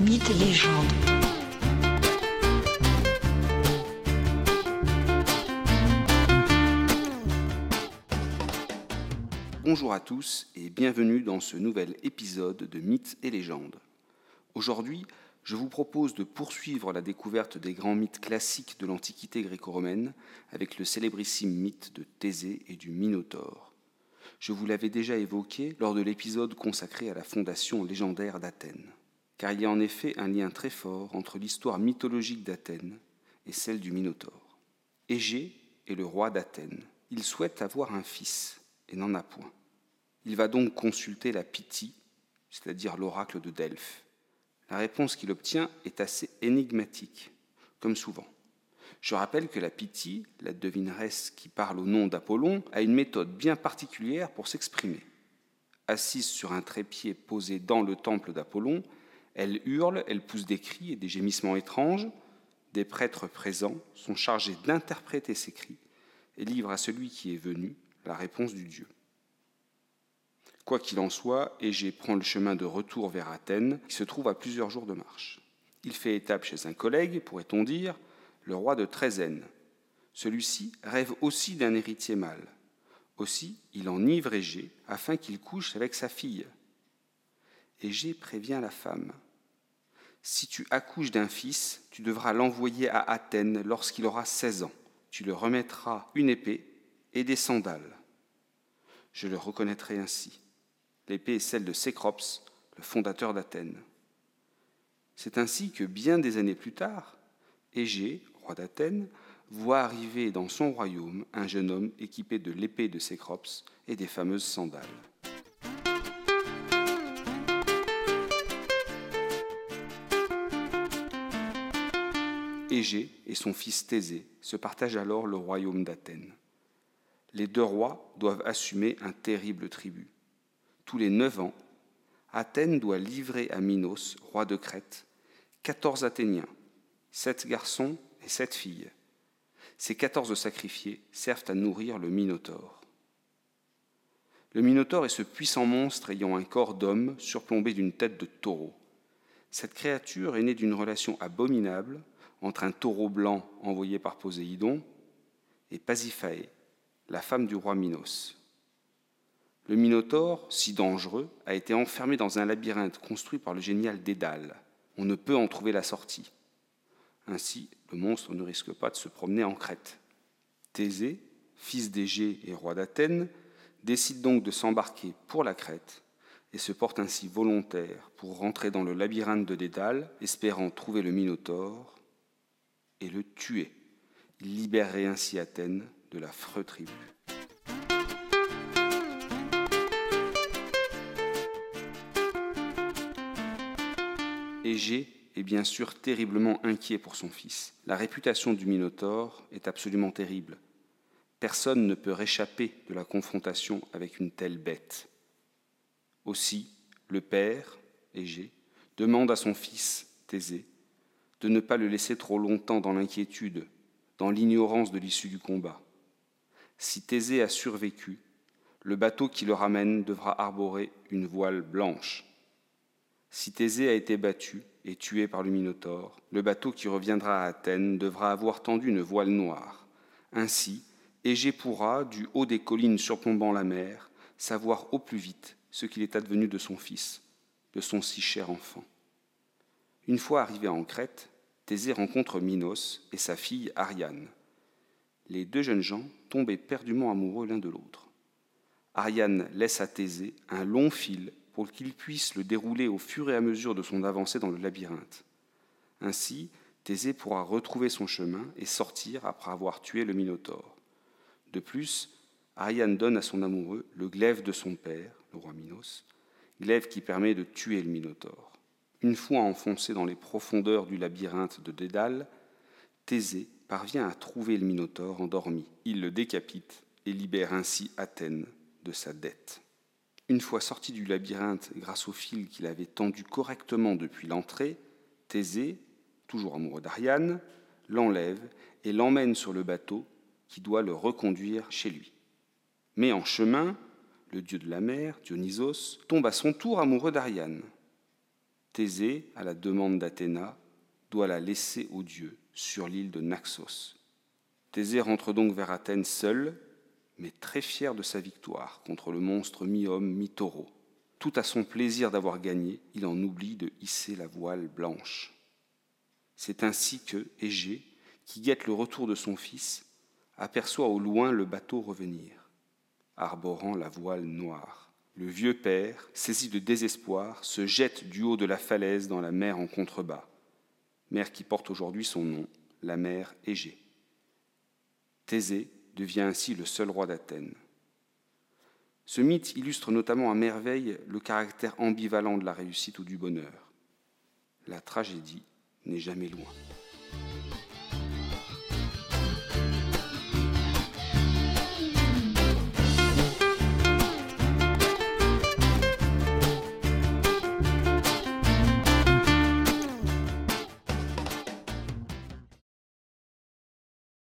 Mythes et légendes. Bonjour à tous et bienvenue dans ce nouvel épisode de Mythes et légendes. Aujourd'hui, je vous propose de poursuivre la découverte des grands mythes classiques de l'Antiquité gréco-romaine avec le célébrissime mythe de Thésée et du Minotaure. Je vous l'avais déjà évoqué lors de l'épisode consacré à la fondation légendaire d'Athènes, car il y a en effet un lien très fort entre l'histoire mythologique d'Athènes et celle du Minotaure. Égée est le roi d'Athènes. Il souhaite avoir un fils et n'en a point. Il va donc consulter la Pythie, c'est-à-dire l'oracle de Delphes. La réponse qu'il obtient est assez énigmatique, comme souvent. Je rappelle que la Pythie, la devineresse qui parle au nom d'Apollon, a une méthode bien particulière pour s'exprimer. Assise sur un trépied posé dans le temple d'Apollon, elle hurle, elle pousse des cris et des gémissements étranges. Des prêtres présents sont chargés d'interpréter ces cris et livrent à celui qui est venu la réponse du Dieu. Quoi qu'il en soit, Égée prend le chemin de retour vers Athènes, qui se trouve à plusieurs jours de marche. Il fait étape chez un collègue, pourrait-on dire, le roi de Trézène. Celui-ci rêve aussi d'un héritier mâle. Aussi, il enivre Égée afin qu'il couche avec sa fille. Égée prévient la femme. Si tu accouches d'un fils, tu devras l'envoyer à Athènes lorsqu'il aura seize ans. Tu le remettras une épée et des sandales. Je le reconnaîtrai ainsi. L'épée est celle de Cécrops, le fondateur d'Athènes. C'est ainsi que bien des années plus tard, Égée, roi d'Athènes, voit arriver dans son royaume un jeune homme équipé de l'épée de Cécrops et des fameuses sandales. Égée et son fils Thésée se partagent alors le royaume d'Athènes. Les deux rois doivent assumer un terrible tribut. Tous les neuf ans, Athènes doit livrer à Minos, roi de Crète, quatorze Athéniens, sept garçons et sept filles. Ces quatorze sacrifiés servent à nourrir le Minotaure. Le Minotaure est ce puissant monstre ayant un corps d'homme surplombé d'une tête de taureau. Cette créature est née d'une relation abominable entre un taureau blanc envoyé par Poséidon et Pasiphae, la femme du roi Minos. Le Minotaure, si dangereux, a été enfermé dans un labyrinthe construit par le génial Dédale. On ne peut en trouver la sortie. Ainsi, le monstre ne risque pas de se promener en Crète. Thésée, fils d'Égée et roi d'Athènes, décide donc de s'embarquer pour la Crète et se porte ainsi volontaire pour rentrer dans le labyrinthe de Dédale, espérant trouver le Minotaure et le tuer. Il libérerait ainsi Athènes de l'affreux tribut. Égée est bien sûr terriblement inquiet pour son fils. La réputation du Minotaure est absolument terrible. Personne ne peut réchapper de la confrontation avec une telle bête. Aussi, le père, Égée, demande à son fils, Thésée, de ne pas le laisser trop longtemps dans l'inquiétude, dans l'ignorance de l'issue du combat. Si Thésée a survécu, le bateau qui le ramène devra arborer une voile blanche. Si Thésée a été battu et tué par le Minotaure, le bateau qui reviendra à Athènes devra avoir tendu une voile noire. Ainsi, Égée pourra, du haut des collines surplombant la mer, savoir au plus vite ce qu'il est advenu de son fils, de son si cher enfant. Une fois arrivé en Crète, Thésée rencontre Minos et sa fille Ariane. Les deux jeunes gens tombent éperdument amoureux l'un de l'autre. Ariane laisse à Thésée un long fil pour qu'il puisse le dérouler au fur et à mesure de son avancée dans le labyrinthe. Ainsi, Thésée pourra retrouver son chemin et sortir après avoir tué le Minotaure. De plus, Ariane donne à son amoureux le glaive de son père, le roi Minos, glaive qui permet de tuer le Minotaure. Une fois enfoncé dans les profondeurs du labyrinthe de Dédale, Thésée parvient à trouver le Minotaure endormi. Il le décapite et libère ainsi Athènes de sa dette. Une fois sorti du labyrinthe grâce au fil qu'il avait tendu correctement depuis l'entrée, Thésée, toujours amoureux d'Ariane, l'enlève et l'emmène sur le bateau qui doit le reconduire chez lui. Mais en chemin, le dieu de la mer, Dionysos, tombe à son tour amoureux d'Ariane. Thésée, à la demande d'Athéna, doit la laisser aux dieux sur l'île de Naxos. Thésée rentre donc vers Athènes seul, mais très fier de sa victoire contre le monstre mi-homme, mi-taureau. Tout à son plaisir d'avoir gagné, il en oublie de hisser la voile blanche. C'est ainsi que Égée, qui guette le retour de son fils, aperçoit au loin le bateau revenir, arborant la voile noire. Le vieux père, saisi de désespoir, se jette du haut de la falaise dans la mer en contrebas, mer qui porte aujourd'hui son nom, la mer Égée. Thésée devient ainsi le seul roi d'Athènes. Ce mythe illustre notamment à merveille le caractère ambivalent de la réussite ou du bonheur. La tragédie n'est jamais loin.